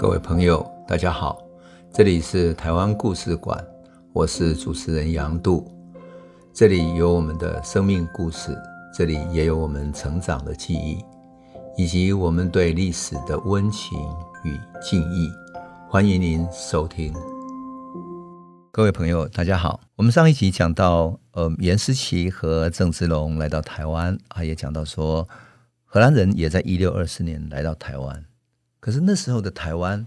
各位朋友，大家好，这里是台湾故事馆，我是主持人杨度，这里有我们的生命故事，这里也有我们成长的记忆，以及我们对历史的温情与敬意。欢迎您收听。各位朋友，大家好。我们上一集讲到，呃，颜思齐和郑芝龙来到台湾，啊，也讲到说，荷兰人也在一六二四年来到台湾。可是那时候的台湾，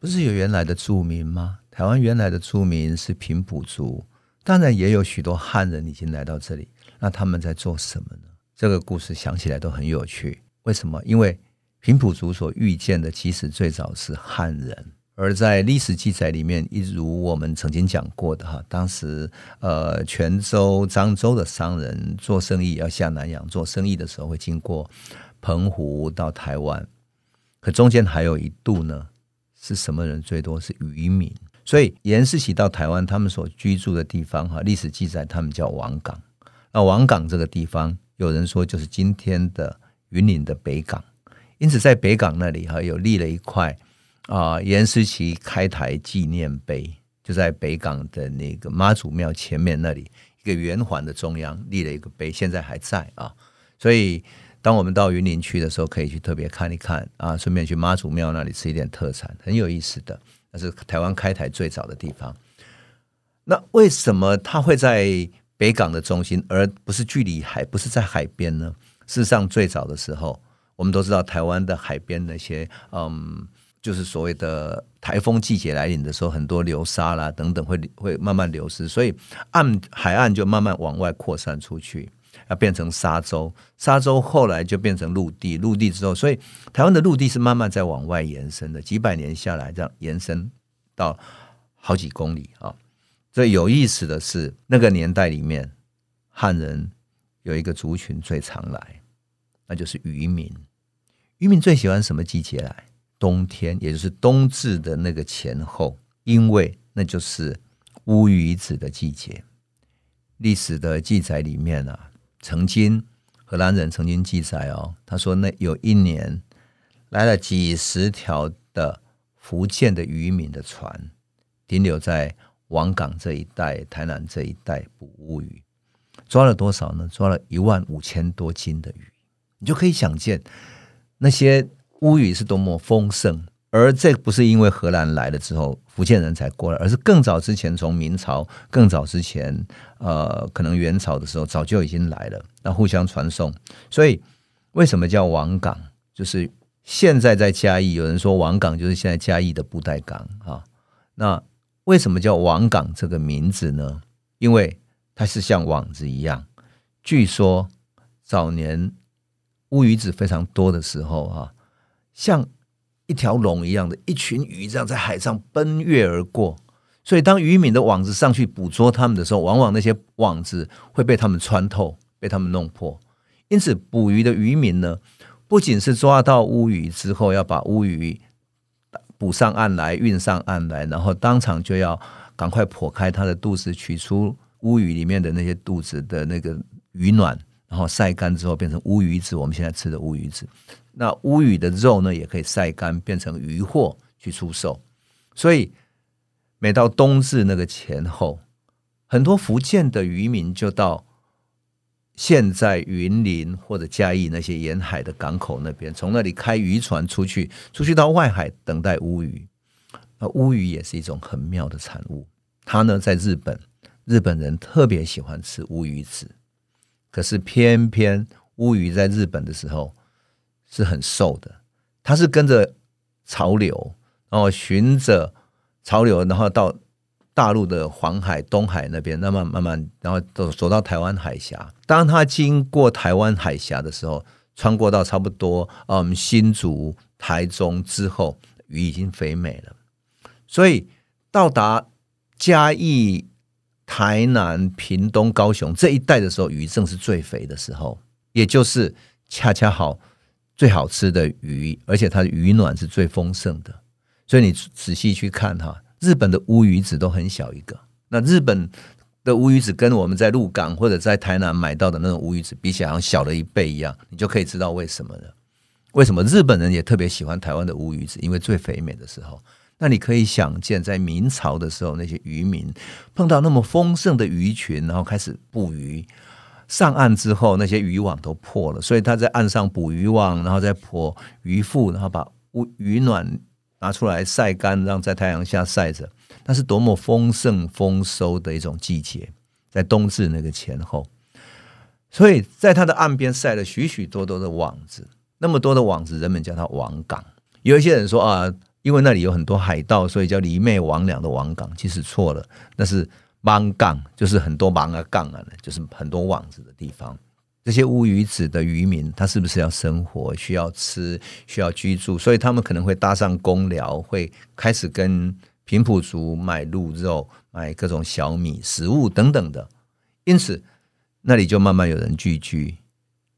不是有原来的住民吗？台湾原来的住民是平埔族，当然也有许多汉人已经来到这里。那他们在做什么呢？这个故事想起来都很有趣。为什么？因为平埔族所遇见的，其实最早是汉人。而在历史记载里面，一如我们曾经讲过的哈，当时呃，泉州、漳州的商人做生意要下南洋做生意的时候，会经过澎湖到台湾。可中间还有一度呢，是什么人最多？是渔民。所以颜思齐到台湾，他们所居住的地方，哈，历史记载他们叫王港。那王港这个地方，有人说就是今天的云林的北港。因此，在北港那里，哈，有立了一块啊颜思齐开台纪念碑，就在北港的那个妈祖庙前面那里一个圆环的中央立了一个碑，现在还在啊。所以。当我们到云林去的时候，可以去特别看一看啊，顺便去妈祖庙那里吃一点特产，很有意思的。那是台湾开台最早的地方。那为什么它会在北港的中心，而不是距离海，不是在海边呢？事实上，最早的时候，我们都知道台湾的海边那些，嗯，就是所谓的台风季节来临的时候，很多流沙啦等等会会慢慢流失，所以岸海岸就慢慢往外扩散出去。要变成沙洲，沙洲后来就变成陆地，陆地之后，所以台湾的陆地是慢慢在往外延伸的，几百年下来，这样延伸到好几公里啊。最有意思的是，那个年代里面，汉人有一个族群最常来，那就是渔民。渔民最喜欢什么季节来？冬天，也就是冬至的那个前后，因为那就是乌鱼子的季节。历史的记载里面啊。曾经，荷兰人曾经记载哦，他说那有一年来了几十条的福建的渔民的船，停留在王港这一带、台南这一带捕乌鱼，抓了多少呢？抓了一万五千多斤的鱼，你就可以想见那些乌鱼是多么丰盛。而这不是因为荷兰来了之后，福建人才过来，而是更早之前，从明朝更早之前，呃，可能元朝的时候早就已经来了，那互相传送。所以为什么叫王港？就是现在在嘉义，有人说王港就是现在嘉义的布袋港啊。那为什么叫王港这个名字呢？因为它是像网子一样。据说早年乌鱼子非常多的时候啊，像。一条龙一样的一群鱼，这样在海上奔跃而过。所以，当渔民的网子上去捕捉他们的时候，往往那些网子会被他们穿透，被他们弄破。因此，捕鱼的渔民呢，不仅是抓到乌鱼之后，要把乌鱼捕上岸来，运上岸来，然后当场就要赶快剖开它的肚子，取出乌鱼里面的那些肚子的那个鱼卵，然后晒干之后变成乌鱼子。我们现在吃的乌鱼子。那乌鱼的肉呢，也可以晒干变成鱼货去出售。所以每到冬至那个前后，很多福建的渔民就到现在云林或者嘉义那些沿海的港口那边，从那里开渔船出去，出去到外海等待乌鱼。那乌鱼也是一种很妙的产物。它呢，在日本，日本人特别喜欢吃乌鱼子，可是偏偏乌鱼在日本的时候。是很瘦的，他是跟着潮流，然后循着潮流，然后到大陆的黄海、东海那边，那么慢慢，然后走走到台湾海峡。当他经过台湾海峡的时候，穿过到差不多嗯新竹、台中之后，鱼已经肥美了。所以到达嘉义、台南、屏东、高雄这一带的时候，鱼正是最肥的时候，也就是恰恰好。最好吃的鱼，而且它的鱼卵是最丰盛的，所以你仔细去看哈，日本的乌鱼子都很小一个。那日本的乌鱼子跟我们在鹿港或者在台南买到的那种乌鱼子比起来，好像小了一倍一样，你就可以知道为什么了。为什么日本人也特别喜欢台湾的乌鱼子？因为最肥美的时候。那你可以想见，在明朝的时候，那些渔民碰到那么丰盛的鱼群，然后开始捕鱼。上岸之后，那些渔网都破了，所以他在岸上捕渔网，然后再破渔腹，然后把鱼鱼卵拿出来晒干，让在太阳下晒着。那是多么丰盛丰收的一种季节，在冬至那个前后。所以在他的岸边晒了许许多多的网子，那么多的网子，人们叫它网港。有一些人说啊。因为那里有很多海盗，所以叫魑魅魍魎的网港，其实错了，那是网港，就是很多芒啊港啊，就是很多网子的地方。这些乌鱼子的渔民，他是不是要生活，需要吃，需要居住，所以他们可能会搭上公寮，会开始跟平埔族买鹿肉、买各种小米、食物等等的。因此，那里就慢慢有人聚居，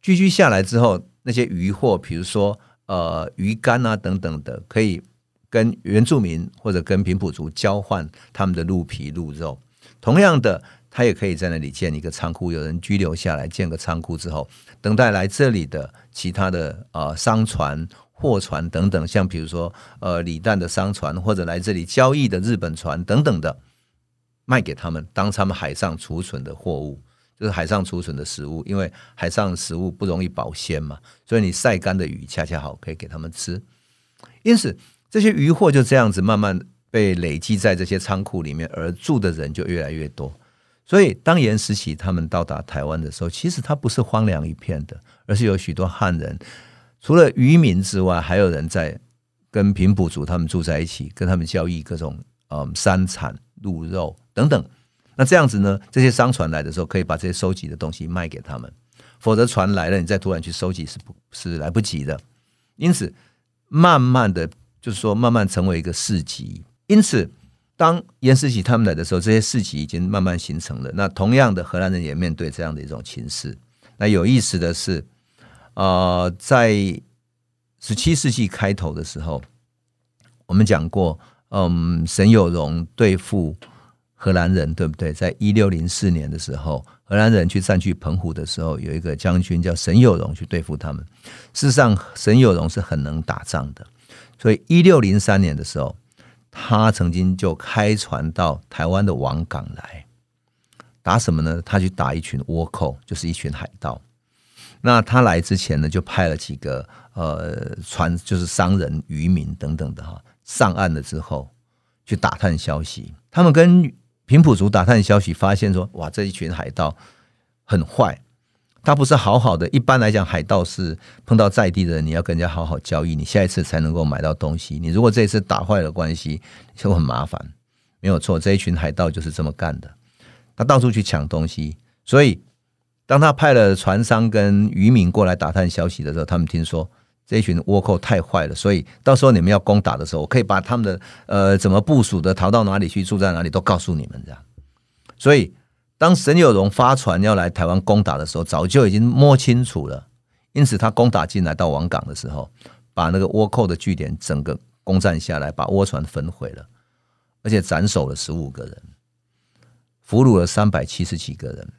聚居下来之后，那些渔获，比如说呃鱼干啊等等的，可以。跟原住民或者跟平埔族交换他们的鹿皮、鹿肉，同样的，他也可以在那里建一个仓库，有人居留下来，建个仓库之后，等待来这里的其他的呃商船、货船等等，像比如说呃李旦的商船或者来这里交易的日本船等等的，卖给他们当他们海上储存的货物，就是海上储存的食物，因为海上食物不容易保鲜嘛，所以你晒干的鱼恰恰好可以给他们吃，因此。这些渔获就这样子慢慢被累积在这些仓库里面，而住的人就越来越多。所以，当颜思齐他们到达台湾的时候，其实它不是荒凉一片的，而是有许多汉人，除了渔民之外，还有人在跟平埔族他们住在一起，跟他们交易各种嗯山产、鹿肉等等。那这样子呢，这些商船来的时候，可以把这些收集的东西卖给他们，否则船来了，你再突然去收集是不，是来不及的。因此，慢慢的。就是说，慢慢成为一个市集。因此，当颜思齐他们来的时候，这些市集已经慢慢形成了。那同样的，荷兰人也面对这样的一种情势。那有意思的是，呃，在十七世纪开头的时候，我们讲过，嗯，沈有容对付荷兰人，对不对？在一六零四年的时候，荷兰人去占据澎湖的时候，有一个将军叫沈有容去对付他们。事实上，沈有容是很能打仗的。所以，一六零三年的时候，他曾经就开船到台湾的王港来打什么呢？他去打一群倭寇，就是一群海盗。那他来之前呢，就派了几个呃船，就是商人、渔民等等的哈，上岸了之后去打探消息。他们跟平埔族打探消息，发现说：哇，这一群海盗很坏。他不是好好的，一般来讲，海盗是碰到在地的人，你要跟人家好好交易，你下一次才能够买到东西。你如果这一次打坏了关系，就很麻烦。没有错，这一群海盗就是这么干的，他到处去抢东西。所以，当他派了船商跟渔民过来打探消息的时候，他们听说这一群倭寇太坏了，所以到时候你们要攻打的时候，我可以把他们的呃怎么部署的、逃到哪里去、住在哪里都告诉你们这样。所以。当沈有容发船要来台湾攻打的时候，早就已经摸清楚了。因此，他攻打进来到王港的时候，把那个倭寇的据点整个攻占下来，把倭船焚毁了，而且斩首了十五个人，俘虏了三百七十几个人。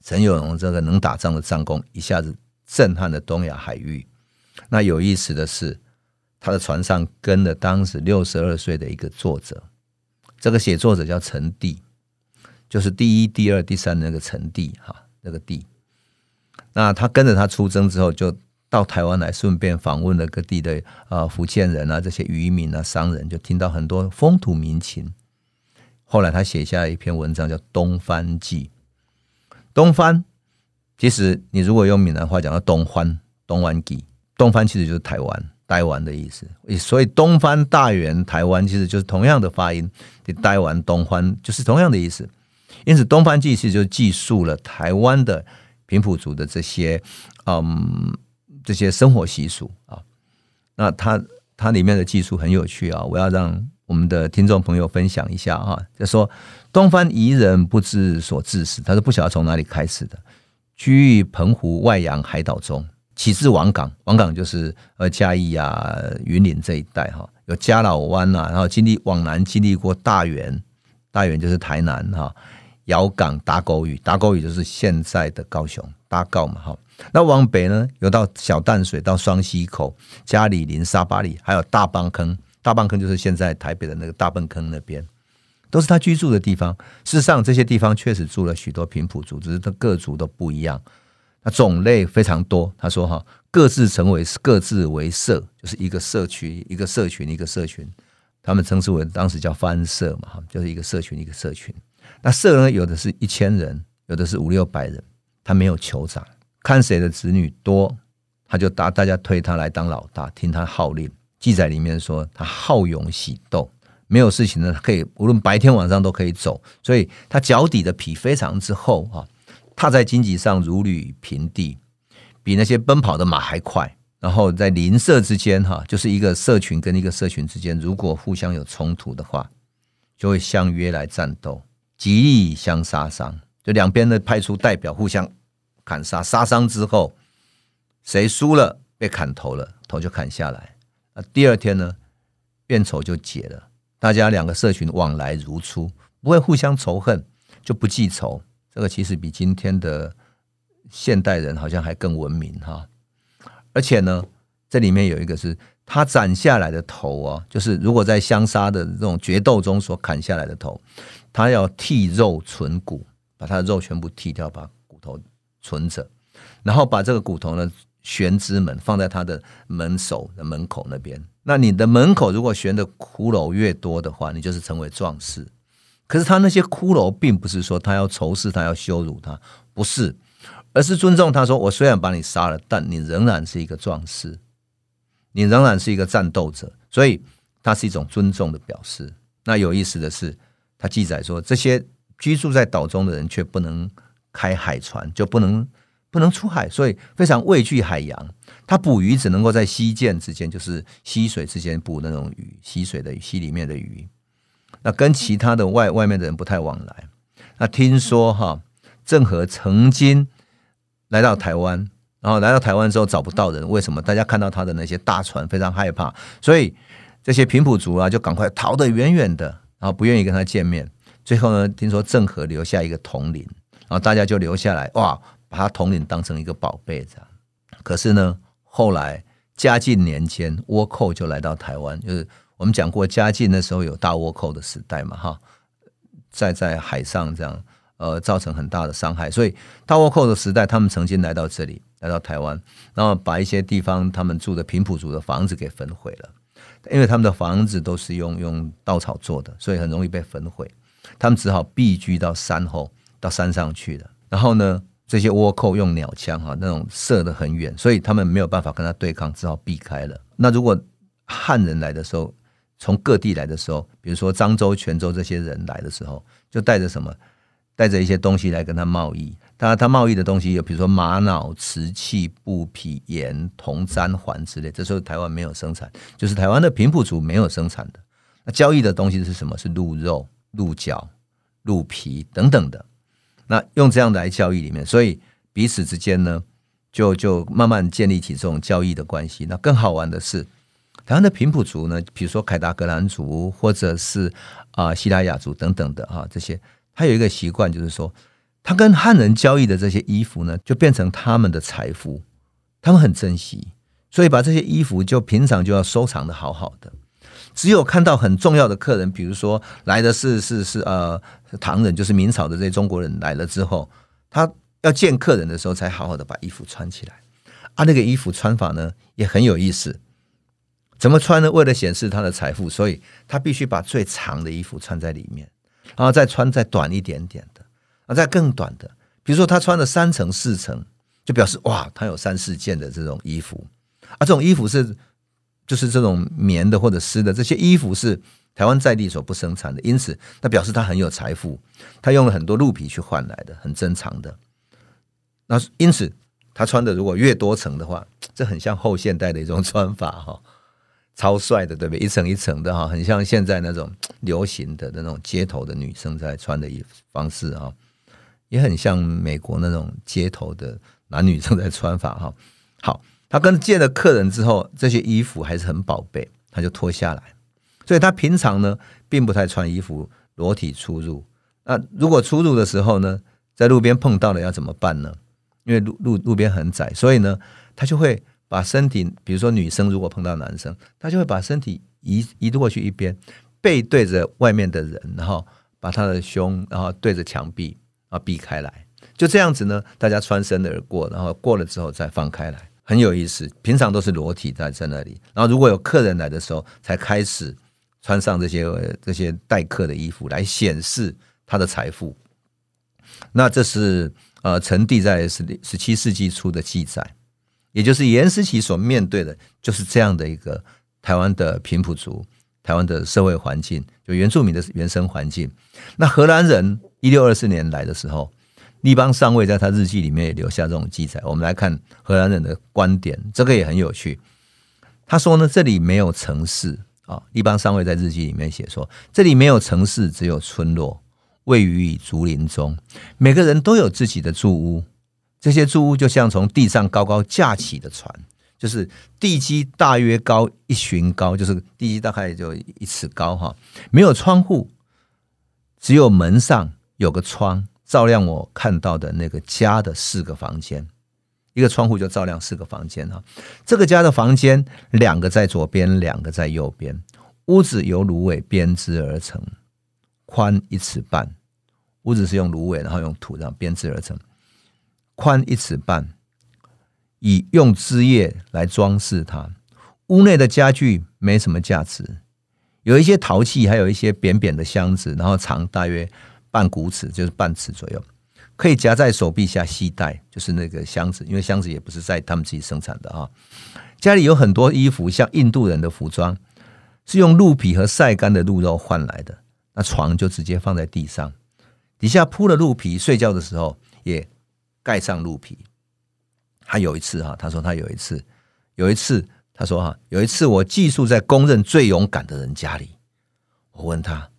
沈有容这个能打仗的战功，一下子震撼了东亚海域。那有意思的是，他的船上跟了当时六十二岁的一个作者，这个写作者叫陈第。就是第一、第二、第三那个陈帝哈，那个帝，那他跟着他出征之后，就到台湾来，顺便访问了各地的啊福建人啊，这些渔民啊、商人，就听到很多风土民情。后来他写下一篇文章，叫《东番记》。东番，其实你如果用闽南话讲到东番、东湾记，东番其实就是台湾、台湾的意思。所以东番、大员、台湾其实就是同样的发音，你台湾、东番就是同样的意思。因此，《东方记》事就记述了台湾的平埔族的这些，嗯，这些生活习俗啊。那它它里面的记述很有趣啊，我要让我们的听众朋友分享一下啊。就说东方彝人不知所自始，他是不晓得从哪里开始的。居于澎湖外洋海岛中，起自王港，王港就是呃嘉义啊、云林这一带哈，有嘉老湾呐，然后经历往南经历过大员，大员就是台南哈。遥港打狗屿，打狗屿就是现在的高雄，搭告嘛，哈。那往北呢，有到小淡水、到双溪口、加里林、沙巴里，还有大坝坑。大坝坑就是现在台北的那个大笨坑那边，都是他居住的地方。事实上，这些地方确实住了许多平埔族，只是他各族都不一样。那种类非常多。他说哈，各自成为各自为社，就是一个社区、一个社群、一个社群。他们称之为当时叫番社嘛，哈，就是一个社群、一个社群。那社呢，有的是一千人，有的是五六百人。他没有酋长。看谁的子女多，他就大大家推他来当老大，听他号令。记载里面说他好勇喜斗，没有事情呢，可以无论白天晚上都可以走，所以他脚底的皮非常之厚啊，踏在荆棘上如履平地，比那些奔跑的马还快。然后在邻舍之间哈，就是一个社群跟一个社群之间，如果互相有冲突的话，就会相约来战斗，极力相杀伤，就两边呢派出代表互相。砍杀杀伤之后，谁输了被砍头了，头就砍下来。那第二天呢，怨仇就解了，大家两个社群往来如初，不会互相仇恨，就不记仇。这个其实比今天的现代人好像还更文明哈。而且呢，这里面有一个是他斩下来的头啊，就是如果在相杀的这种决斗中所砍下来的头，他要剔肉存骨，把他的肉全部剔掉，把骨头。存着，然后把这个骨头呢悬之门，放在他的门首的门口那边。那你的门口如果悬的骷髅越多的话，你就是成为壮士。可是他那些骷髅并不是说他要仇视他，要羞辱他，不是，而是尊重他说：我虽然把你杀了，但你仍然是一个壮士，你仍然是一个战斗者。所以他是一种尊重的表示。那有意思的是，他记载说，这些居住在岛中的人却不能。开海船就不能不能出海，所以非常畏惧海洋。他捕鱼只能够在溪涧之间，就是溪水之间捕那种鱼，溪水的溪里面的鱼。那跟其他的外外面的人不太往来。那听说哈，郑和曾经来到台湾，然后来到台湾之后找不到人，为什么？大家看到他的那些大船非常害怕，所以这些平埔族啊就赶快逃得远远的，然后不愿意跟他见面。最后呢，听说郑和留下一个统领。然后大家就留下来，哇，把他统领当成一个宝贝这样。可是呢，后来嘉靖年间，倭寇就来到台湾，就是我们讲过，嘉靖那时候有大倭寇的时代嘛，哈，在在海上这样，呃，造成很大的伤害。所以大倭寇的时代，他们曾经来到这里，来到台湾，然后把一些地方他们住的平埔族的房子给焚毁了，因为他们的房子都是用用稻草做的，所以很容易被焚毁。他们只好避居到山后。到山上去了，然后呢，这些倭寇用鸟枪哈，那种射得很远，所以他们没有办法跟他对抗，只好避开了。那如果汉人来的时候，从各地来的时候，比如说漳州、泉州这些人来的时候，就带着什么？带着一些东西来跟他贸易。当然，他贸易的东西有，比如说玛瑙、瓷器、布匹、盐、铜、簪、环之类。这时候台湾没有生产，就是台湾的平埔族没有生产的。那交易的东西是什么？是鹿肉、鹿角、鹿皮等等的。那用这样的来交易里面，所以彼此之间呢，就就慢慢建立起这种交易的关系。那更好玩的是，台湾的平埔族呢，比如说凯达格兰族，或者是啊西拉雅族等等的哈，这些他有一个习惯，就是说，他跟汉人交易的这些衣服呢，就变成他们的财富，他们很珍惜，所以把这些衣服就平常就要收藏的好好的。只有看到很重要的客人，比如说来的是是是呃唐人，就是明朝的这些中国人来了之后，他要见客人的时候，才好好的把衣服穿起来。啊，那个衣服穿法呢也很有意思，怎么穿呢？为了显示他的财富，所以他必须把最长的衣服穿在里面，然后再穿再短一点点的，啊，再更短的。比如说他穿了三层四层，就表示哇，他有三四件的这种衣服。啊，这种衣服是。就是这种棉的或者丝的这些衣服是台湾在地所不生产的，因此那表示他很有财富，他用了很多鹿皮去换来的，很珍藏的。那因此他穿的如果越多层的话，这很像后现代的一种穿法哈，超帅的，对不对？一层一层的哈，很像现在那种 流行的那种街头的女生在穿的衣服方式哈，也很像美国那种街头的男女生在穿法哈。好。他跟见了客人之后，这些衣服还是很宝贝，他就脱下来。所以他平常呢，并不太穿衣服裸体出入。那如果出入的时候呢，在路边碰到了要怎么办呢？因为路路路边很窄，所以呢，他就会把身体，比如说女生如果碰到男生，他就会把身体移移过去一边，背对着外面的人，然后把他的胸，然后对着墙壁啊避开来，就这样子呢，大家穿身而过，然后过了之后再放开来，很有意思。平常都是裸体在在那里，然后如果有客人来的时候，才开始穿上这些这些待客的衣服来显示他的财富。那这是呃，成帝在十十七世纪初的记载，也就是严思齐所面对的，就是这样的一个台湾的平埔族，台湾的社会环境，就原住民的原生环境。那荷兰人一六二四年来的时候，立邦上尉在他日记里面也留下这种记载。我们来看荷兰人的观点，这个也很有趣。他说呢，这里没有城市啊，立邦上尉在日记里面写说，这里没有城市，只有村落。位于竹林中，每个人都有自己的住屋。这些住屋就像从地上高高架起的船，就是地基大约高一寻高，就是地基大概就一尺高哈。没有窗户，只有门上有个窗，照亮我看到的那个家的四个房间。一个窗户就照亮四个房间哈。这个家的房间，两个在左边，两个在右边。屋子由芦苇编织而成，宽一尺半。屋子是用芦苇，然后用土这样编织而成，宽一尺半，以用枝叶来装饰它。屋内的家具没什么价值，有一些陶器，还有一些扁扁的箱子，然后长大约半股尺，就是半尺左右，可以夹在手臂下携带，就是那个箱子，因为箱子也不是在他们自己生产的啊。家里有很多衣服，像印度人的服装，是用鹿皮和晒干的鹿肉换来的。那床就直接放在地上。底下铺了鹿皮，睡觉的时候也盖上鹿皮。他有一次哈，他说他有一次，有一次他说哈，有一次我寄宿在公认最勇敢的人家里。我问他，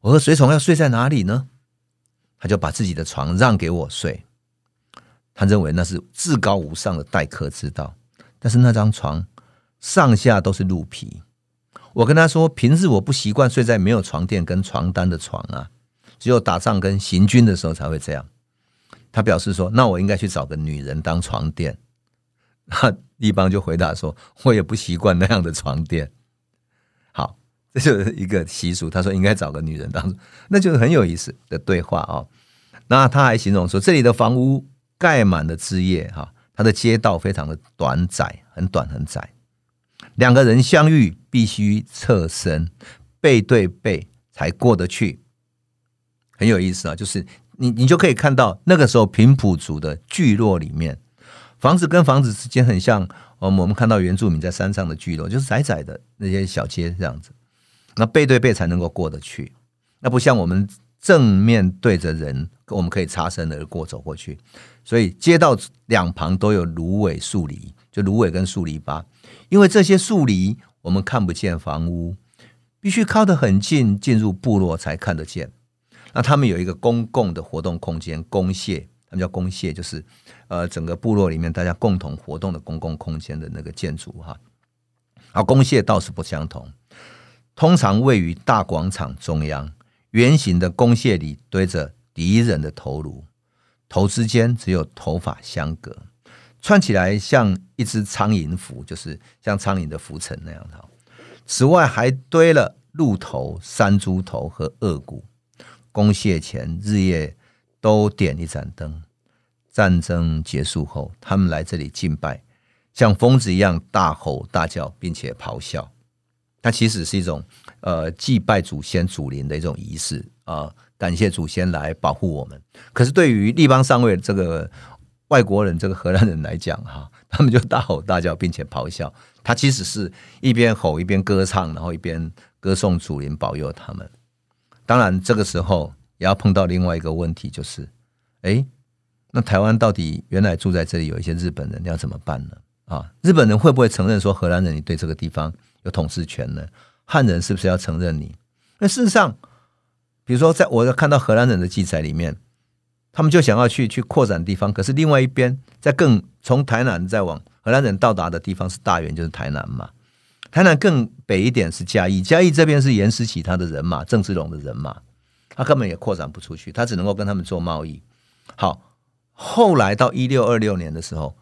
我和随从要睡在哪里呢？他就把自己的床让给我睡。他认为那是至高无上的待客之道。但是那张床上下都是鹿皮。我跟他说，平日我不习惯睡在没有床垫跟床单的床啊。只有打仗跟行军的时候才会这样。他表示说：“那我应该去找个女人当床垫。”那立邦就回答说：“我也不习惯那样的床垫。”好，这就是一个习俗。他说应该找个女人当，那就是很有意思的对话啊。那他还形容说，这里的房屋盖满了枝叶，哈，他的街道非常的短窄，很短很窄。两个人相遇必须侧身背对背才过得去。很有意思啊，就是你你就可以看到那个时候平埔族的聚落里面，房子跟房子之间很像，我们我们看到原住民在山上的聚落，就是窄窄的那些小街这样子，那背对背才能够过得去，那不像我们正面对着人，我们可以擦身而过走过去，所以街道两旁都有芦苇树篱，就芦苇跟树篱笆，因为这些树篱我们看不见房屋，必须靠得很近进入部落才看得见。那他们有一个公共的活动空间，公蟹，他们叫公蟹，就是呃整个部落里面大家共同活动的公共空间的那个建筑哈。啊公蟹倒是不相同，通常位于大广场中央，圆形的公蟹里堆着敌人的头颅，头之间只有头发相隔，串起来像一只苍蝇蹼，就是像苍蝇的浮尘那样的。此外还堆了鹿头、山猪头和顎骨。公廨前日夜都点一盏灯。战争结束后，他们来这里敬拜，像疯子一样大吼大叫，并且咆哮。它其实是一种呃祭拜祖先祖灵的一种仪式啊、呃，感谢祖先来保护我们。可是对于立邦上尉这个外国人，这个荷兰人来讲哈，他们就大吼大叫，并且咆哮。他其实是一边吼一边歌唱，然后一边歌颂祖灵保佑他们。当然，这个时候也要碰到另外一个问题，就是，哎，那台湾到底原来住在这里有一些日本人，要怎么办呢？啊，日本人会不会承认说荷兰人你对这个地方有统治权呢？汉人是不是要承认你？那事实上，比如说，在我看到荷兰人的记载里面，他们就想要去去扩展地方，可是另外一边，在更从台南再往荷兰人到达的地方是大原，就是台南嘛。台南更北一点是嘉义，嘉义这边是严思齐他的人马，郑芝龙的人马，他根本也扩展不出去，他只能够跟他们做贸易。好，后来到一六二六年的时候，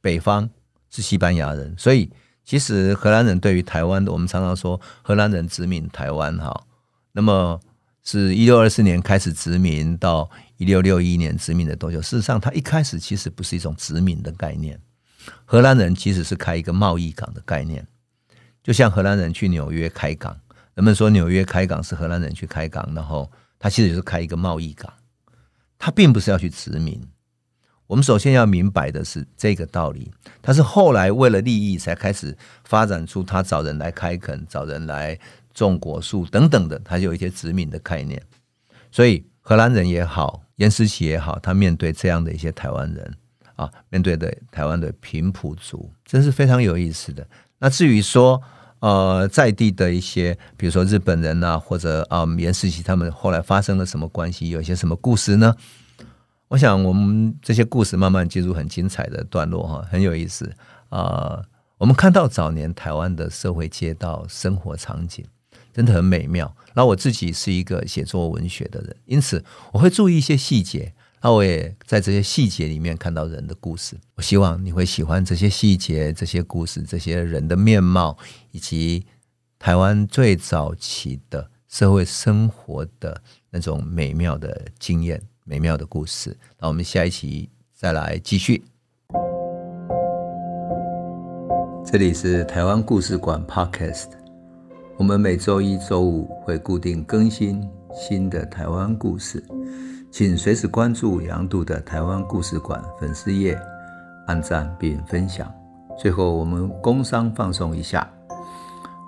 北方是西班牙人，所以其实荷兰人对于台湾，我们常常说荷兰人殖民台湾哈。那么是一六二四年开始殖民，到一六六一年殖民的多久？事实上，他一开始其实不是一种殖民的概念。荷兰人其实是开一个贸易港的概念，就像荷兰人去纽约开港，人们说纽约开港是荷兰人去开港，然后他其实就是开一个贸易港，他并不是要去殖民。我们首先要明白的是这个道理，他是后来为了利益才开始发展出他找人来开垦、找人来种果树等等的，他有一些殖民的概念。所以荷兰人也好，颜思齐也好，他面对这样的一些台湾人啊，面对的台湾的平埔族，真是非常有意思的。那至于说呃在地的一些，比如说日本人啊，或者啊严思齐他们后来发生了什么关系，有一些什么故事呢？我想，我们这些故事慢慢进入很精彩的段落哈，很有意思啊、呃。我们看到早年台湾的社会街道生活场景，真的很美妙。那我自己是一个写作文学的人，因此我会注意一些细节。那我也在这些细节里面看到人的故事。我希望你会喜欢这些细节、这些故事、这些人的面貌，以及台湾最早期的社会生活的那种美妙的经验。美妙的故事，那我们下一期再来继续。这里是台湾故事馆 Podcast，我们每周一、周五会固定更新新的台湾故事，请随时关注杨度的台湾故事馆粉丝页，按赞并分享。最后，我们工商放送一下，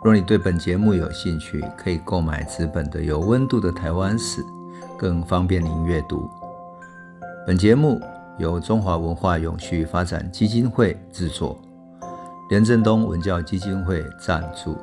若你对本节目有兴趣，可以购买纸本的《有温度的台湾史》。更方便您阅读。本节目由中华文化永续发展基金会制作，连震东文教基金会赞助。